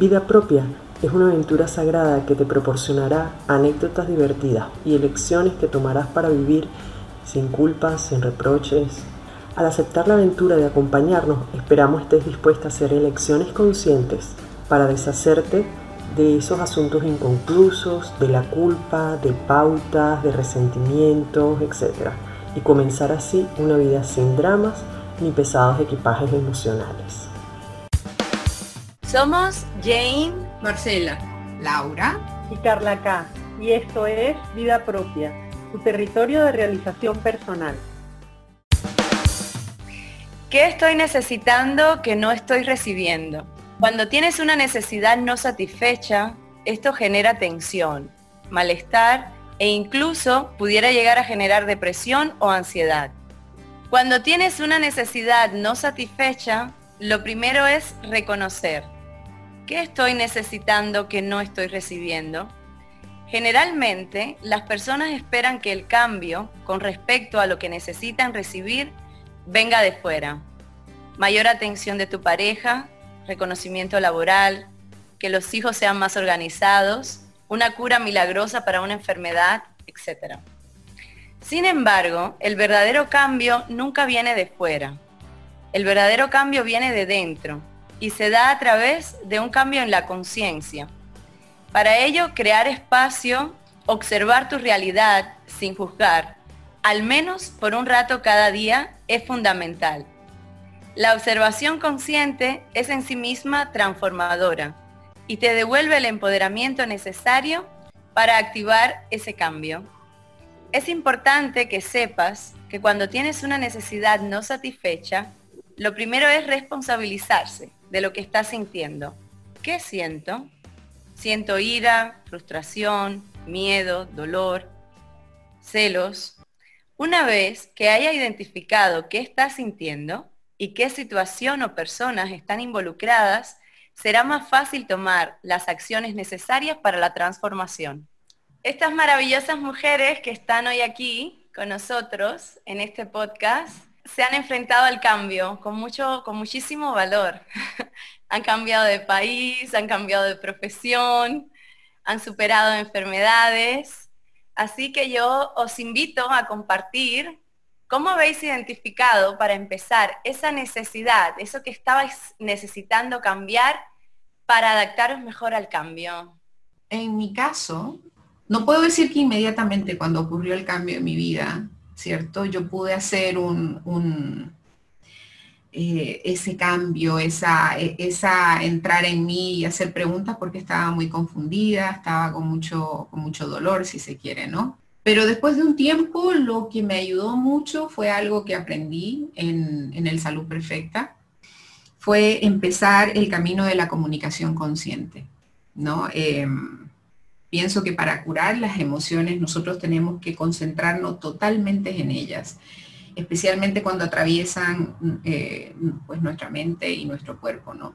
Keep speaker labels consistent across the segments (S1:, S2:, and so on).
S1: Vida propia es una aventura sagrada que te proporcionará anécdotas divertidas y elecciones que tomarás para vivir sin culpas, sin reproches. Al aceptar la aventura de acompañarnos, esperamos estés dispuesta a hacer elecciones conscientes para deshacerte de esos asuntos inconclusos, de la culpa, de pautas, de resentimientos, etc. Y comenzar así una vida sin dramas ni pesados equipajes emocionales.
S2: Somos Jane,
S3: Marcela, Laura
S4: y Carla K. Y esto es Vida Propia, tu territorio de realización personal.
S2: ¿Qué estoy necesitando que no estoy recibiendo? Cuando tienes una necesidad no satisfecha, esto genera tensión, malestar e incluso pudiera llegar a generar depresión o ansiedad. Cuando tienes una necesidad no satisfecha, lo primero es reconocer. ¿Qué estoy necesitando que no estoy recibiendo? Generalmente, las personas esperan que el cambio con respecto a lo que necesitan recibir venga de fuera. Mayor atención de tu pareja, reconocimiento laboral, que los hijos sean más organizados, una cura milagrosa para una enfermedad, etc. Sin embargo, el verdadero cambio nunca viene de fuera. El verdadero cambio viene de dentro y se da a través de un cambio en la conciencia. Para ello, crear espacio, observar tu realidad sin juzgar, al menos por un rato cada día, es fundamental. La observación consciente es en sí misma transformadora y te devuelve el empoderamiento necesario para activar ese cambio. Es importante que sepas que cuando tienes una necesidad no satisfecha, lo primero es responsabilizarse de lo que estás sintiendo. ¿Qué siento? Siento ira, frustración, miedo, dolor, celos. Una vez que haya identificado qué estás sintiendo, y qué situación o personas están involucradas, será más fácil tomar las acciones necesarias para la transformación. Estas maravillosas mujeres que están hoy aquí con nosotros en este podcast se han enfrentado al cambio con, mucho, con muchísimo valor. han cambiado de país, han cambiado de profesión, han superado enfermedades. Así que yo os invito a compartir ¿Cómo habéis identificado para empezar esa necesidad, eso que estabais necesitando cambiar para adaptaros mejor al cambio?
S3: En mi caso, no puedo decir que inmediatamente cuando ocurrió el cambio en mi vida, ¿cierto? Yo pude hacer un, eh, ese cambio, esa, e, esa entrar en mí y hacer preguntas porque estaba muy confundida, estaba con mucho, con mucho dolor, si se quiere, ¿no? Pero después de un tiempo, lo que me ayudó mucho fue algo que aprendí en, el Salud Perfecta, fue empezar el camino de la comunicación consciente. ¿no? Em, pienso que para curar las emociones nosotros tenemos que concentrarnos totalmente en ellas, especialmente cuando atraviesan eh, pues nuestra mente y nuestro cuerpo. ¿no?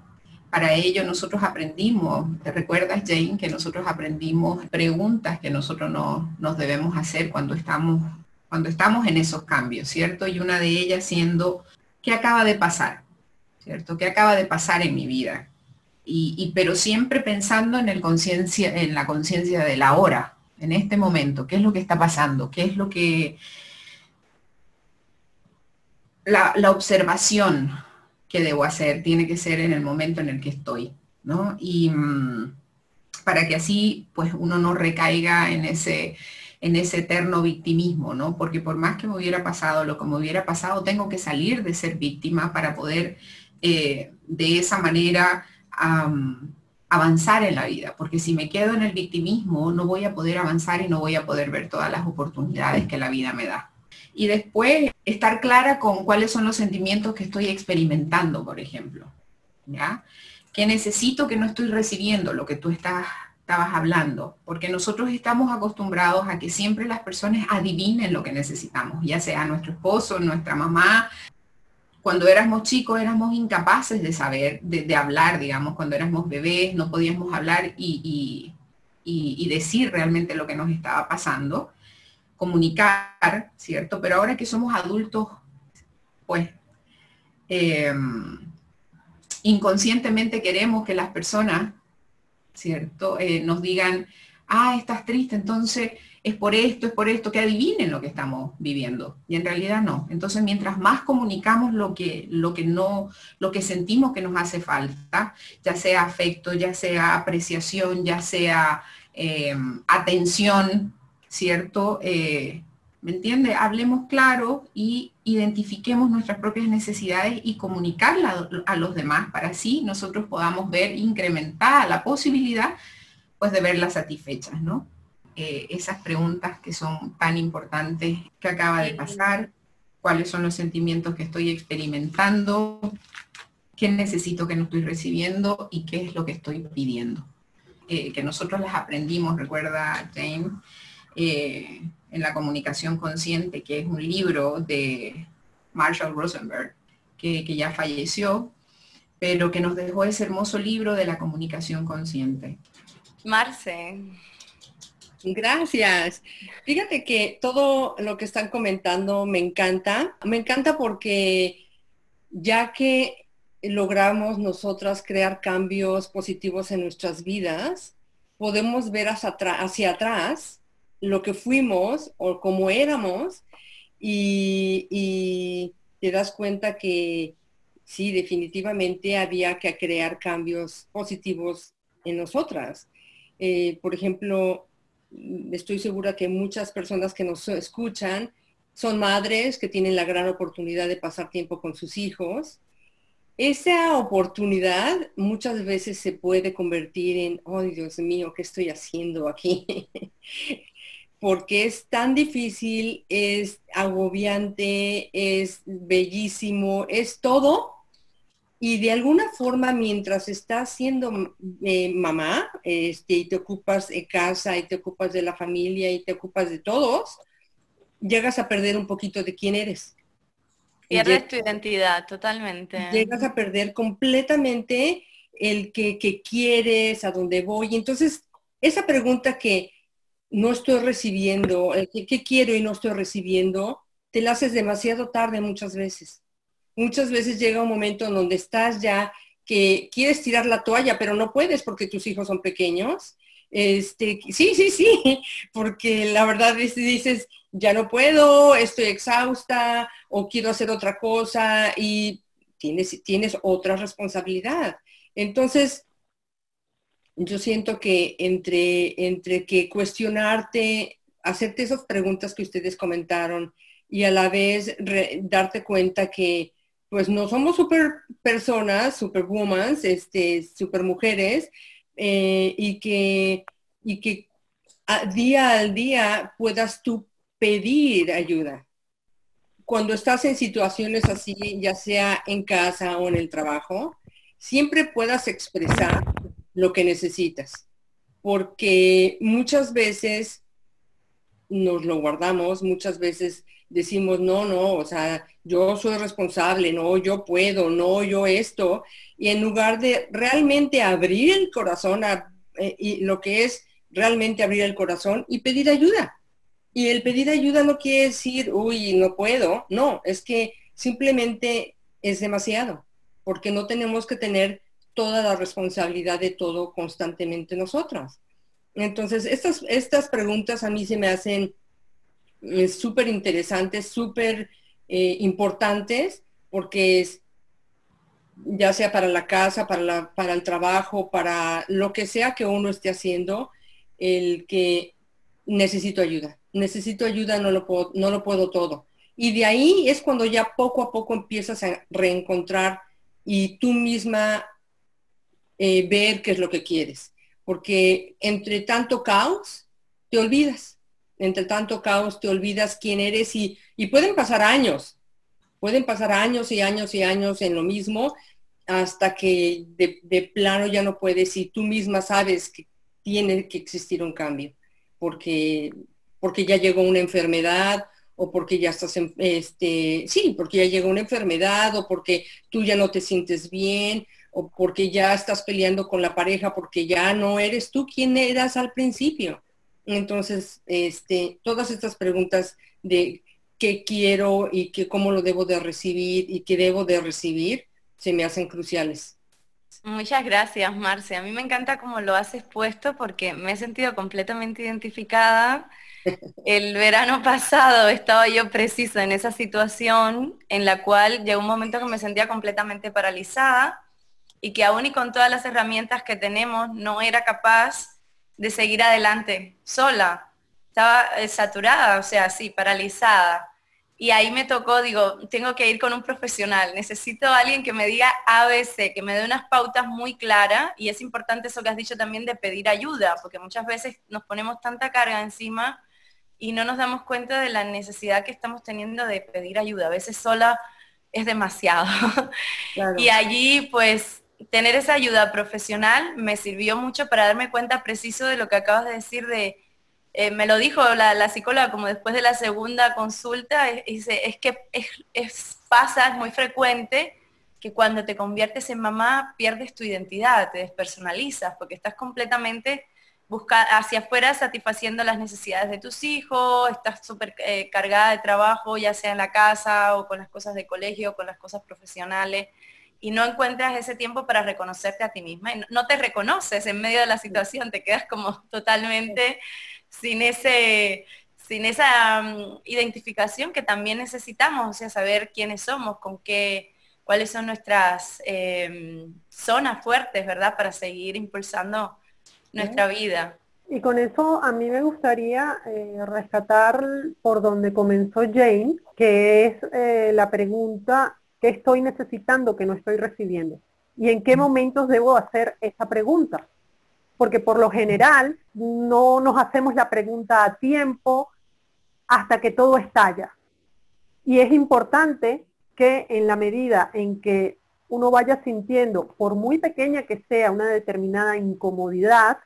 S3: Para ello nosotros aprendimos, ¿te recuerdas Jane que nosotros aprendimos preguntas que nosotros nos debemos hacer cuando estamos, cuando estamos en esos cambios, ¿cierto? Y una de ellas siendo, ¿qué acaba de pasar? ¿Cierto? ¿Qué acaba de pasar en mi vida? Y, pero siempre pensando en, el conciencia, en la conciencia de la hora, en este momento, ¿qué es lo que está pasando? ¿Qué es lo que... La, la observación, que debo hacer, tiene que ser en el momento en el que estoy, ¿no? Y mm, para que así, pues uno no recaiga en ese, en ese eterno victimismo, ¿no? Porque por más que me hubiera pasado lo que me hubiera pasado, tengo que salir de ser víctima para poder eh, de esa manera avanzar en la vida, porque si me quedo en el victimismo, no voy a poder avanzar y no voy a poder ver todas las oportunidades que la vida me da y después estar clara con cuáles son los sentimientos que estoy experimentando, por ejemplo. ¿Ya? Que necesito que no estoy recibiendo lo que tú estás, estabas hablando, porque nosotros estamos acostumbrados a que siempre las personas adivinen lo que necesitamos, ya sea nuestro esposo, nuestra mamá. Cuando éramos chicos éramos incapaces de saber, de, hablar, digamos, cuando éramos bebés no podíamos hablar y, y decir realmente lo que nos estaba pasando comunicar, ¿cierto? Pero ahora que somos adultos, pues em, inconscientemente queremos que las personas ¿cierto? Eh, nos digan, ah, estás triste, entonces es por esto, es por esto, que adivinen lo que estamos viviendo. Y en realidad no. Entonces, mientras más comunicamos lo que, lo que no, lo que sentimos que nos hace falta, ya sea afecto, ya sea apreciación, ya sea em, atención, ¿cierto? Eh, ¿Me entiende? Hablemos claro y identifiquemos nuestras propias necesidades y comunicarlas a los demás para así nosotros podamos ver incrementada la posibilidad pues de verlas satisfechas, ¿no? Eh, esas preguntas que son tan importantes que acaba de pasar, cuáles son los sentimientos que estoy experimentando, qué necesito que no estoy recibiendo y qué es lo que estoy pidiendo. Eh, que nosotros las aprendimos, recuerda Jane, eh, en la comunicación consciente, que es un libro de Marshall Rosenberg, que, que ya falleció, pero que nos dejó ese hermoso libro de la comunicación consciente.
S2: Marce,
S5: Gracias. Fíjate que todo lo que están comentando me encanta. Me encanta porque ya que logramos nosotras crear cambios positivos en nuestras vidas, podemos ver hacia, atrás lo que fuimos o cómo éramos y, te das cuenta que sí, definitivamente había que crear cambios positivos en nosotras. Eh, por ejemplo, estoy segura que muchas personas que nos escuchan son madres que tienen la gran oportunidad de pasar tiempo con sus hijos. Esa oportunidad muchas veces se puede convertir en, oh Dios mío, ¿qué estoy haciendo aquí? Porque es tan difícil, es agobiante, es bellísimo, es todo, y de alguna forma, mientras estás siendo eh, mamá este, y te ocupas de casa y te ocupas de la familia y te ocupas de todos, llegas a perder un poquito de quién eres.
S2: Pierdes tu identidad, totalmente.
S5: Llegas a perder completamente el que, quieres, a dónde voy. Entonces, esa pregunta que no estoy recibiendo, el que, ¿qué quiero y no estoy recibiendo? Te la haces demasiado tarde muchas veces muchas veces llega un momento en donde estás ya que quieres tirar la toalla, pero no puedes porque tus hijos son pequeños. Este, sí, sí, sí, porque la verdad es dices, ya no puedo, estoy exhausta o quiero hacer otra cosa y tienes, tienes otra responsabilidad. Entonces, yo siento que entre, entre que cuestionarte, hacerte esas preguntas que ustedes comentaron y a la vez darte cuenta que pues no somos super personas, superwoman, este, super mujeres, eh, y que, y que día al día puedas tú pedir ayuda. Cuando estás en situaciones así, ya sea en casa o en el trabajo, siempre puedas expresar lo que necesitas, porque muchas veces nos lo guardamos, muchas veces decimos, no, no, o sea, yo soy responsable, no, yo puedo, no, yo esto, y en lugar de realmente abrir el corazón a, eh, y lo que es realmente abrir el corazón y pedir ayuda. Y el pedir ayuda no quiere decir, uy, no puedo, no, es que simplemente es demasiado, porque no tenemos que tener toda la responsabilidad de todo constantemente nosotras. Entonces, estas, estas preguntas a mí se me hacen súper interesantes, súper eh, importantes, porque es ya sea para la casa, para, la, para el trabajo, para lo que sea que uno esté haciendo, el que necesito ayuda. Necesito ayuda, no lo puedo, no lo puedo todo. Y de ahí es cuando ya poco a poco empiezas a reencontrar y tú misma eh, ver qué es lo que quieres. Porque entre tanto caos, te olvidas entre tanto caos te olvidas quién eres y, pueden pasar años, pueden pasar años y años y años en lo mismo hasta que de, plano ya no puedes y tú misma sabes que tiene que existir un cambio, porque, porque ya llegó una enfermedad o porque ya estás, en, este, sí, porque ya llegó una enfermedad o porque tú ya no te sientes bien o porque ya estás peleando con la pareja porque ya no eres tú quien eras al principio. Entonces, este, todas estas preguntas de qué quiero y que cómo lo debo de recibir y qué debo de recibir, se me hacen cruciales.
S2: Muchas gracias, Marce. A mí me encanta cómo lo has expuesto porque me he sentido completamente identificada. El verano pasado estaba yo preciso en esa situación en la cual llegó un momento que me sentía completamente paralizada y que aún y con todas las herramientas que tenemos no era capaz de seguir adelante sola. Estaba eh, saturada, o sea, sí, paralizada. Y ahí me tocó, digo, tengo que ir con un profesional, necesito a alguien que me diga ABC, que me dé unas pautas muy claras y es importante eso que has dicho también de pedir ayuda, porque muchas veces nos ponemos tanta carga encima y no nos damos cuenta de la necesidad que estamos teniendo de pedir ayuda. A veces sola es demasiado. Y allí pues tener esa ayuda profesional me sirvió mucho para darme cuenta preciso de lo que acabas de decir de eh, me lo dijo la, psicóloga como después de la segunda consulta, dice, es que es, pasa, es muy frecuente que cuando te conviertes en mamá pierdes tu identidad, te despersonalizas, porque estás completamente busca hacia afuera satisfaciendo las necesidades de tus hijos, estás súper eh, cargada de trabajo, ya sea en la casa o con las cosas de colegio, con las cosas profesionales, y no encuentras ese tiempo para reconocerte a ti misma. no te reconoces en medio de la situación, te quedas como totalmente sin, ese, sin esa mm, identificación que también necesitamos, o sea, saber quiénes somos, con qué, cuáles son nuestras em, zonas fuertes, ¿verdad? Para seguir impulsando nuestra vida.
S4: Y con eso a mí me gustaría eh, rescatar por donde comenzó Jane, que es eh, la pregunta, ¿qué estoy necesitando que no estoy recibiendo? ¿Y en qué momentos debo hacer esa pregunta? porque por lo general no nos hacemos la pregunta a tiempo hasta que todo estalla. Y es importante que en la medida en que uno vaya sintiendo, por muy pequeña que sea una determinada incomodidad,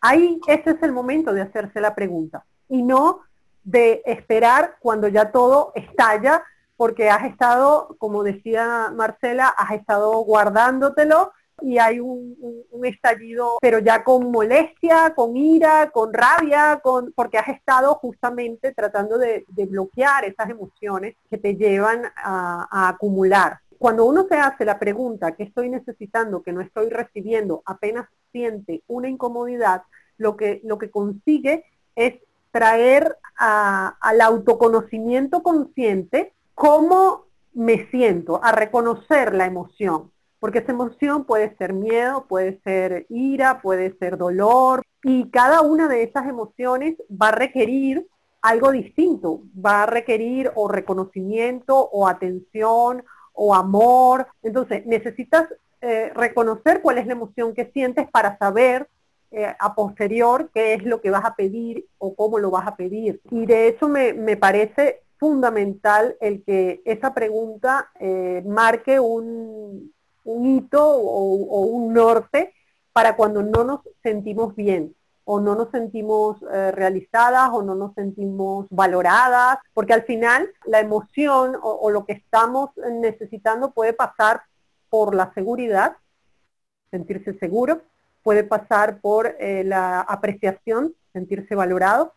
S4: ahí ese es el momento de hacerse la pregunta y no de esperar cuando ya todo estalla, porque has estado, como decía Marcela, has estado guardándotelo y hay un, estallido, pero ya con molestia, con ira, con rabia, con, porque has estado justamente tratando de, bloquear esas emociones que te llevan a, acumular. Cuando uno se hace la pregunta, ¿qué estoy necesitando, que no estoy recibiendo? Apenas siente una incomodidad, lo que, lo que consigue es traer al autoconocimiento consciente cómo me siento, a reconocer la emoción porque esa emoción puede ser miedo, puede ser ira, puede ser dolor, y cada una de esas emociones va a requerir algo distinto, va a requerir o reconocimiento o atención o amor. Entonces, necesitas eh, reconocer cuál es la emoción que sientes para saber eh, a posterior qué es lo que vas a pedir o cómo lo vas a pedir. Y de hecho me, parece fundamental el que esa pregunta eh, marque un, hito o, un norte para cuando no nos sentimos bien o no nos sentimos eh, realizadas o no nos sentimos valoradas, porque al final la emoción o, lo que estamos necesitando puede pasar por la seguridad, sentirse seguro, puede pasar por eh, la apreciación, sentirse valorado,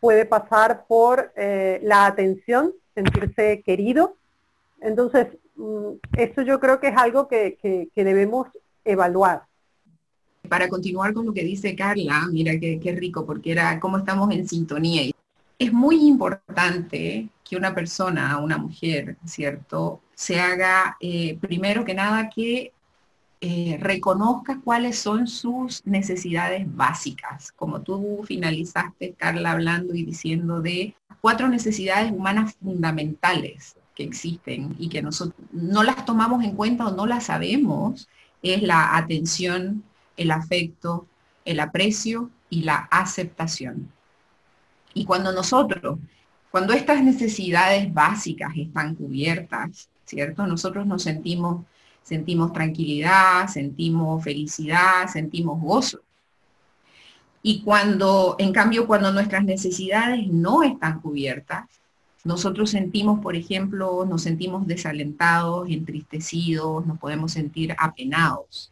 S4: puede pasar por eh, la atención, sentirse querido. Entonces, Mm, eso yo creo que es algo que, debemos evaluar.
S3: Para continuar con lo que dice Carla, mira qué, rico, porque era cómo estamos en sintonía. Es muy importante que una persona, una mujer, ¿cierto?, se haga, eh, primero que nada, que eh, reconozca cuáles son sus necesidades básicas, como tú finalizaste, Carla, hablando y diciendo de cuatro necesidades humanas fundamentales, existen y que nosotros no las tomamos en cuenta o no las sabemos, es la atención, el afecto, el aprecio y la aceptación. Y cuando nosotros, cuando estas necesidades básicas están cubiertas, ¿cierto? Nosotros nos sentimos, sentimos tranquilidad, sentimos felicidad, sentimos gozo. Y cuando, en cambio, cuando nuestras necesidades no están cubiertas, nosotros sentimos, por ejemplo, nos sentimos desalentados, entristecidos, nos podemos sentir apenados.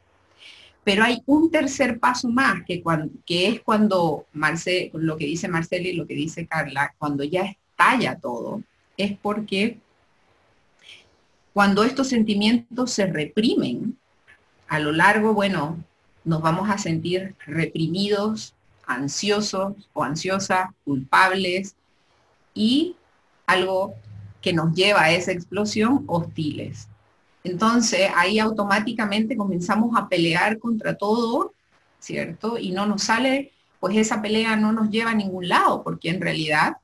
S3: Pero hay un tercer paso más, que, que es cuando Marce, lo que dice Marcela y lo que dice Carla, cuando ya estalla todo, es porque cuando estos sentimientos se reprimen, a lo largo, bueno, nos vamos a sentir reprimidos, ansiosos o ansiosas, culpables y algo que nos lleva a esa explosión, hostiles. Entonces ahí automáticamente comenzamos a pelear contra todo, ¿cierto? Y no nos sale, pues esa pelea no nos lleva a ningún lado, porque en realidad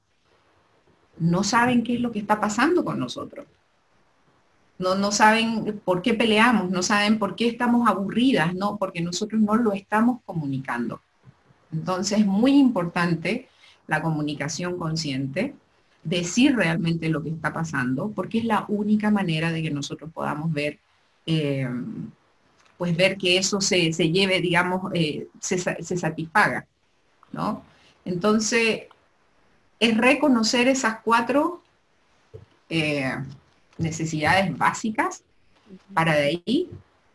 S3: no saben qué es lo que está pasando con nosotros. No, no saben por qué peleamos, no saben por qué estamos aburridas, ¿no? Porque nosotros no lo estamos comunicando. Entonces es muy importante la comunicación consciente, decir realmente lo que está pasando, porque es la única manera de que nosotros podamos ver, eh, pues ver que eso se, lleve, digamos, eh, se, satisfaga, ¿no? Entonces, es reconocer esas cuatro eh, necesidades básicas para de ahí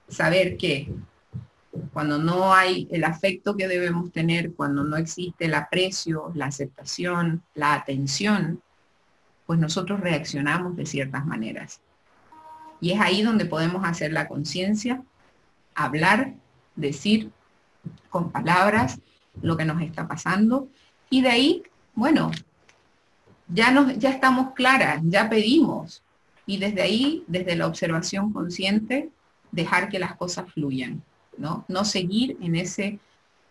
S3: saber que cuando no hay el afecto que debemos tener, cuando no existe el aprecio, la aceptación, la atención, pues nosotros reaccionamos de ciertas maneras. Y es ahí donde podemos hacer la conciencia, hablar, decir con palabras lo que nos está pasando y de ahí, bueno, ya, nos, ya estamos claras, ya pedimos y desde ahí, desde la observación consciente, dejar que las cosas fluyan. ¿no? seguir en ese,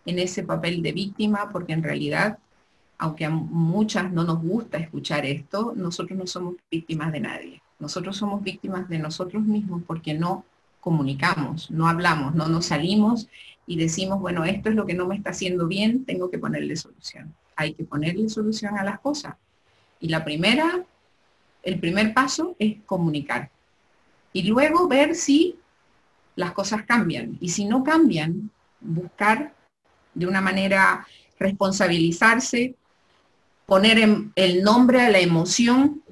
S3: en ese papel de víctima, porque en realidad, aunque a muchas no nos gusta escuchar esto, nosotros no somos víctimas de nadie. Nosotros somos víctimas de nosotros mismos porque no comunicamos, no hablamos, no nos salimos y decimos, bueno, esto es lo que no me está haciendo bien, tengo que ponerle solución. Hay que ponerle solución a las cosas. Y la primera, el primer paso es comunicar. Y luego ver si las cosas cambian. Y si no cambian, buscar de una manera responsabilizarse, poner el nombre a la emoción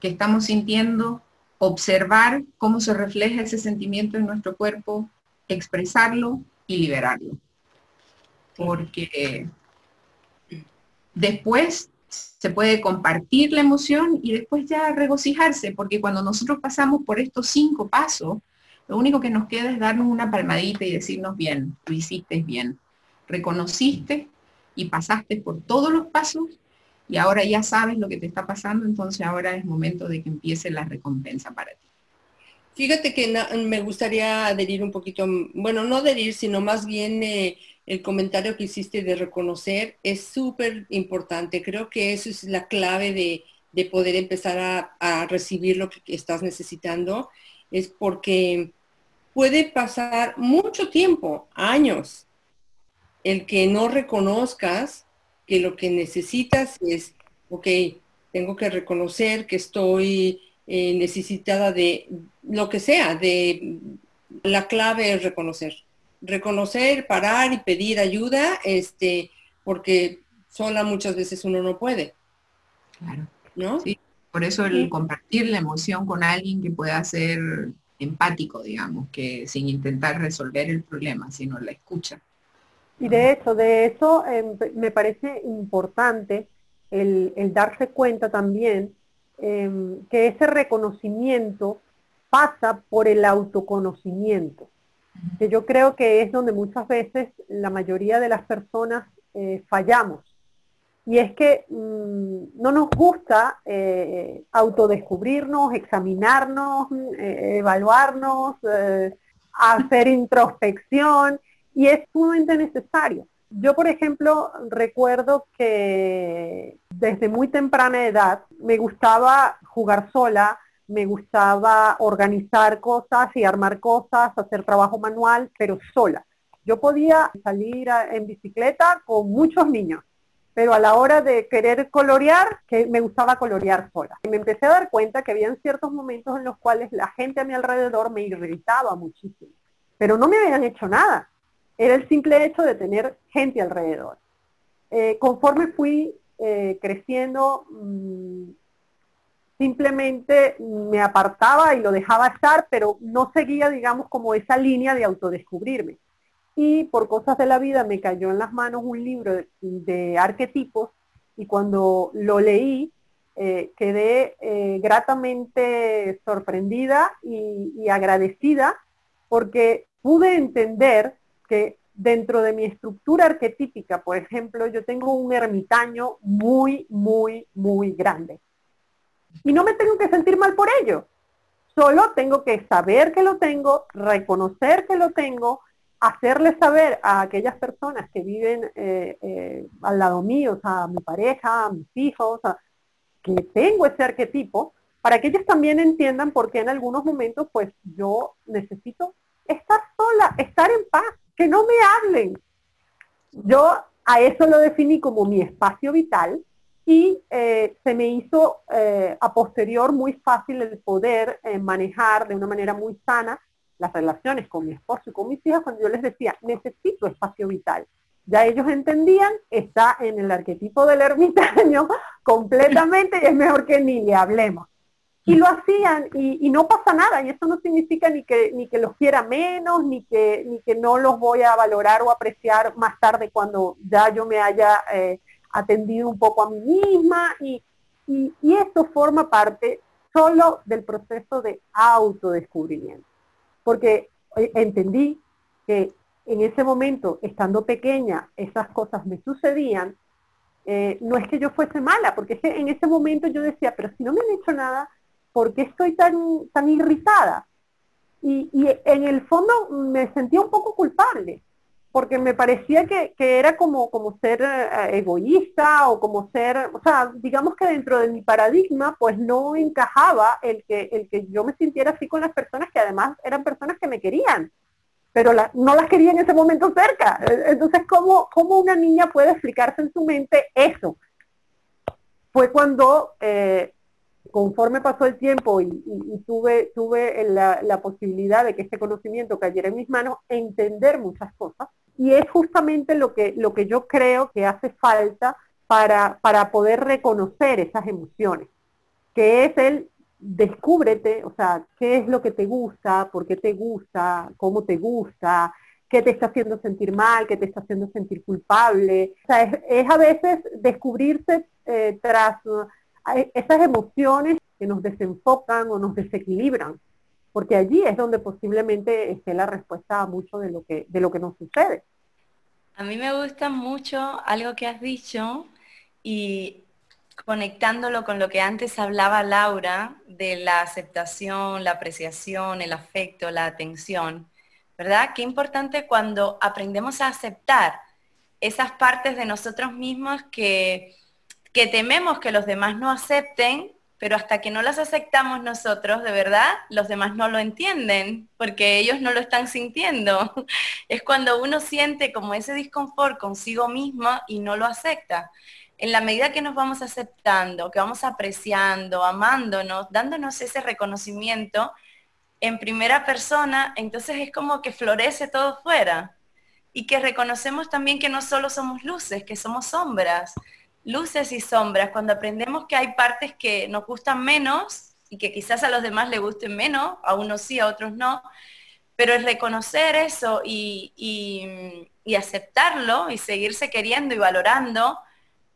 S3: que estamos sintiendo, observar cómo se refleja ese sentimiento en nuestro cuerpo, expresarlo y liberarlo. Porque después se puede compartir la emoción y después ya regocijarse, porque cuando nosotros pasamos por estos cinco pasos, lo único que nos queda es darnos una palmadita y decirnos bien, lo hiciste bien. Reconociste y pasaste por todos los pasos y ahora ya sabes lo que te está pasando, entonces ahora es momento de que empiece la recompensa para ti.
S5: Fíjate que me gustaría adherir un poquito, bueno, no adherir, sino más bien eh, el comentario que hiciste de reconocer es súper importante. Creo que eso es la clave de, poder empezar a, a, recibir lo que estás necesitando. Es porque puede pasar mucho tiempo, años, el que no reconozcas que lo que necesitas es, ok, tengo que reconocer que estoy eh, necesitada de lo que sea, de la clave es reconocer. Reconocer, parar y pedir ayuda, este, porque sola muchas veces uno no puede.
S3: Claro. ¿No? Sí, por eso el compartir la emoción con alguien que pueda ser empático, digamos, que sin intentar resolver el problema, sino la escucha.
S4: Y de hecho, de eso em, me parece importante el, darse cuenta también em, que ese reconocimiento pasa por el autoconocimiento, que yo creo que es donde muchas veces la mayoría de las personas eh, fallamos y es que mm, no nos gusta eh, autodescubrirnos, examinarnos, eh, evaluarnos, hacer introspección y es sumamente necesario. Yo, por ejemplo, recuerdo que desde muy temprana edad me gustaba jugar sola, me gustaba organizar cosas y armar cosas, hacer trabajo manual, pero sola. Yo podía salir en bicicleta con muchos niños pero a la hora de querer colorear, que me gustaba colorear sola. Y me empecé a dar cuenta que habían ciertos momentos en los cuales la gente a mi alrededor me irritaba muchísimo, pero no me habían hecho nada. Era el simple hecho de tener gente alrededor. Eh, conforme fui eh, creciendo, mm, simplemente me apartaba y lo dejaba estar, pero no seguía, digamos, como esa línea de autodescubrirme y por cosas de la vida me cayó en las manos un libro de, arquetipos y cuando lo leí eh, quedé eh, gratamente sorprendida y, agradecida porque pude entender que dentro de mi estructura arquetípica, por ejemplo, yo tengo un ermitaño muy, muy, muy grande. Y no me tengo que sentir mal por ello. Solo tengo que saber que lo tengo, reconocer que lo tengo, hacerle saber a aquellas personas que viven eh, eh, al lado mío, a mi pareja, a mis hijos, que tengo ese arquetipo, para que ellos también entiendan por qué en algunos momentos pues yo necesito estar sola, estar en paz, que no me hablen. Yo a eso lo definí como mi espacio vital y eh, se me hizo a posterior muy fácil el poder manejar de una manera muy sana las relaciones con mi esposo y con mis hijas cuando yo les decía, necesito espacio vital. Ya ellos entendían, está en el arquetipo del ermitaño completamente y es mejor que ni le hablemos. Y lo hacían y, no pasa nada, y eso no significa ni que, ni que los quiera menos, ni que, ni que no los voy a valorar o apreciar más tarde cuando ya yo me haya eh, atendido un poco a mí misma. Y, y, esto forma parte solo del proceso de autodescubrimiento porque eh, entendí que en ese momento, estando pequeña, esas cosas me sucedían, eh, no es que yo fuese mala, porque en ese momento yo decía, pero si no me han hecho nada, ¿por qué estoy tan, tan irritada? Y, y en el fondo me sentía un poco culpable, porque me parecía que, era como, como ser eh, egoísta o como ser, o sea, digamos que dentro de mi paradigma, pues no encajaba el que, el que yo me sintiera así con las personas que además eran personas que me querían, pero no las quería en ese momento cerca. E, entonces, ¿cómo, ¿cómo, una niña puede explicarse en su mente eso? Fue cuando eh, conforme pasó el tiempo y, tuve, tuve la, posibilidad de que este conocimiento cayera en mis manos, entender muchas cosas. Y es justamente lo que, lo que yo creo que hace falta para, para poder reconocer esas emociones, que es el descúbrete, o sea, qué es lo que te gusta, por qué te gusta, cómo te gusta, qué te está haciendo sentir mal, qué te está haciendo sentir culpable. O sea, es, a veces descubrirse eh, tras esas emociones que nos desenfocan o nos desequilibran, porque allí es donde posiblemente esté la respuesta a mucho de lo que, de lo que nos sucede.
S2: A mí me gusta mucho algo que has dicho y conectándolo con lo que antes hablaba Laura de la aceptación, la apreciación, el afecto, la atención, ¿verdad? Qué importante cuando aprendemos a aceptar esas partes de nosotros mismos que que tememos que los demás no acepten, pero hasta que no las aceptamos nosotros, de verdad, los demás no lo entienden, porque ellos no lo están sintiendo. Es cuando uno siente como ese disconfort consigo mismo y no lo acepta. En la medida que nos vamos aceptando, que vamos apreciando, amándonos, dándonos ese reconocimiento en primera persona, entonces es como que florece todo fuera. Y que reconocemos también que no solo somos luces, que somos sombras, luces y sombras, cuando aprendemos que hay partes que nos gustan menos y que quizás a los demás les gusten menos, a unos sí, a otros no, pero es reconocer eso y, aceptarlo y seguirse queriendo y valorando,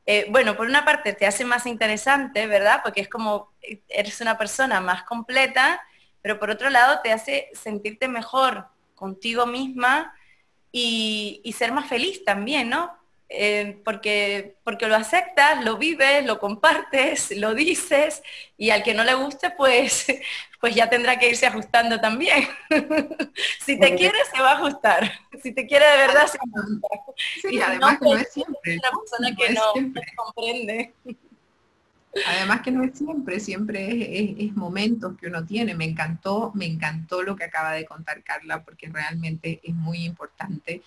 S2: eh, bueno, por una parte te hace más interesante, ¿verdad? Porque es como eres una persona más completa, pero por otro lado te hace sentirte mejor contigo misma y, y ser más feliz también, ¿no? Eh, porque, porque lo aceptas, lo vives, lo compartes, lo dices y al que no le guste, pues, pues ya tendrá que irse ajustando también. si te quiere, se va a ajustar. Si te quiere de verdad, se va a ajustar.
S3: Sí, además que no es siempre. Una persona que no, comprende. Además que no es siempre, siempre es, momentos que uno tiene. Me encantó, me encantó lo que acaba de contar Carla, porque realmente es muy importante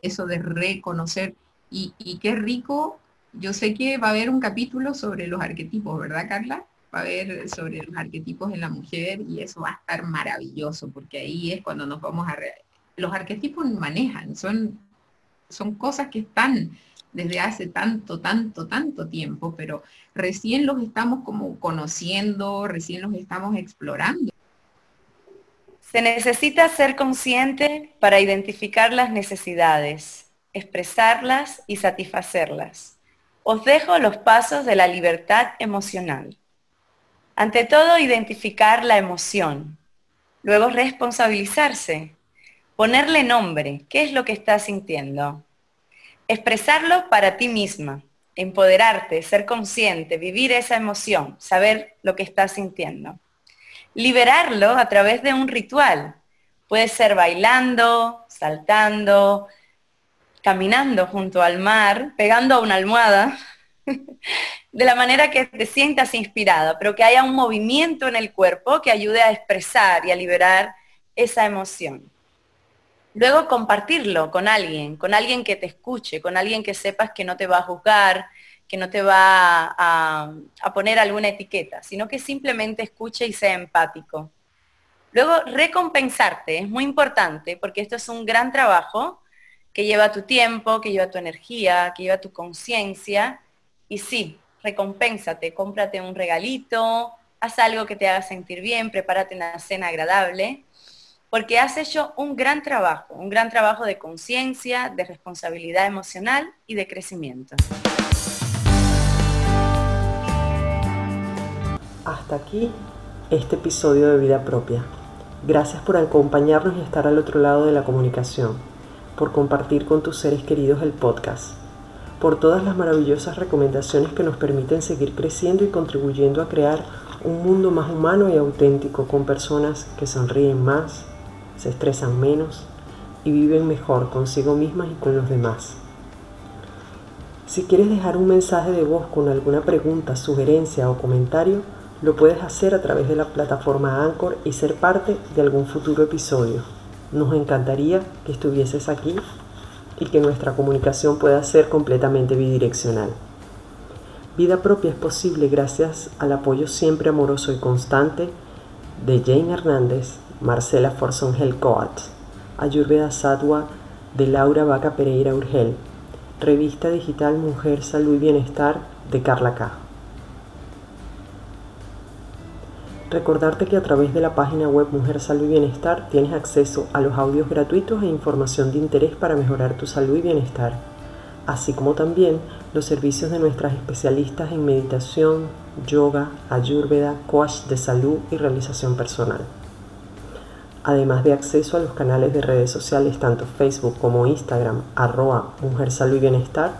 S3: eso de reconocer y, qué rico, yo sé que va a haber un capítulo sobre los arquetipos, ¿verdad, Carla? Va a haber sobre los arquetipos en la mujer y eso va a estar maravilloso, porque ahí es cuando nos vamos a... Los arquetipos manejan, son, son cosas que están desde hace tanto, tanto, tanto tiempo, pero recién los estamos como conociendo, recién los estamos explorando.
S2: Se necesita ser consciente para identificar las necesidades, expresarlas y satisfacerlas. Os dejo los pasos de la libertad emocional. Ante todo, identificar la emoción. Luego, responsabilizarse. Ponerle nombre, ¿qué es lo que estás sintiendo? Expresarlo para ti misma, empoderarte, ser consciente, vivir esa emoción, saber lo que estás sintiendo. Liberarlo a través de un ritual. Puede ser bailando, saltando, caminando junto al mar, pegando a una almohada, de la manera que te sientas inspirada, pero que haya un movimiento en el cuerpo que ayude a expresar y a liberar esa emoción. Luego compartirlo con alguien, con alguien que te escuche, con alguien que sepas que no te va a juzgar, que no te va a, poner alguna etiqueta, sino que simplemente escuche y sea empático. Luego, recompensarte es muy importante porque esto es un gran trabajo que lleva tu tiempo, que lleva tu energía, que lleva tu conciencia. Y sí, recompénsate, cómprate un regalito, haz algo que te haga sentir bien, prepárate una cena agradable porque has hecho un gran trabajo, un gran trabajo de conciencia, de responsabilidad emocional y de crecimiento.
S1: Hasta aquí este episodio de Vida Propia. Gracias por acompañarnos y estar al otro lado de la comunicación, por compartir con tus seres queridos el podcast, por todas las maravillosas recomendaciones que nos permiten seguir creciendo y contribuyendo a crear un mundo más humano y auténtico con personas que sonríen más, se estresan menos y viven mejor consigo mismas y con los demás. Si quieres dejar un mensaje de voz con alguna pregunta, sugerencia o comentario, lo puedes hacer a través de la plataforma Anchor y ser parte de algún futuro episodio. Nos encantaría que estuvieses aquí y que nuestra comunicación pueda ser completamente bidireccional. Vida propia es posible gracias al apoyo siempre amoroso y constante de Jane Hernández, Marcela Forson Coat, Ayurveda Sadwa de Laura Vaca Pereira Urgel, revista digital Mujer, Salud y Bienestar de Carla K. Recordarte que a través de la página web Mujer, Salud y Bienestar tienes acceso a los audios gratuitos e información de interés para mejorar tu salud y bienestar, así como también los servicios de nuestras especialistas en meditación, yoga, ayurveda, coach de salud y realización personal además de acceso a los canales de redes sociales tanto Facebook como Instagram, arroba Mujer Salud y Bienestar.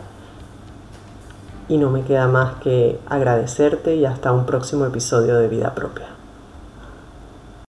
S1: Y no me queda más que agradecerte y hasta un próximo episodio de Vida Propia.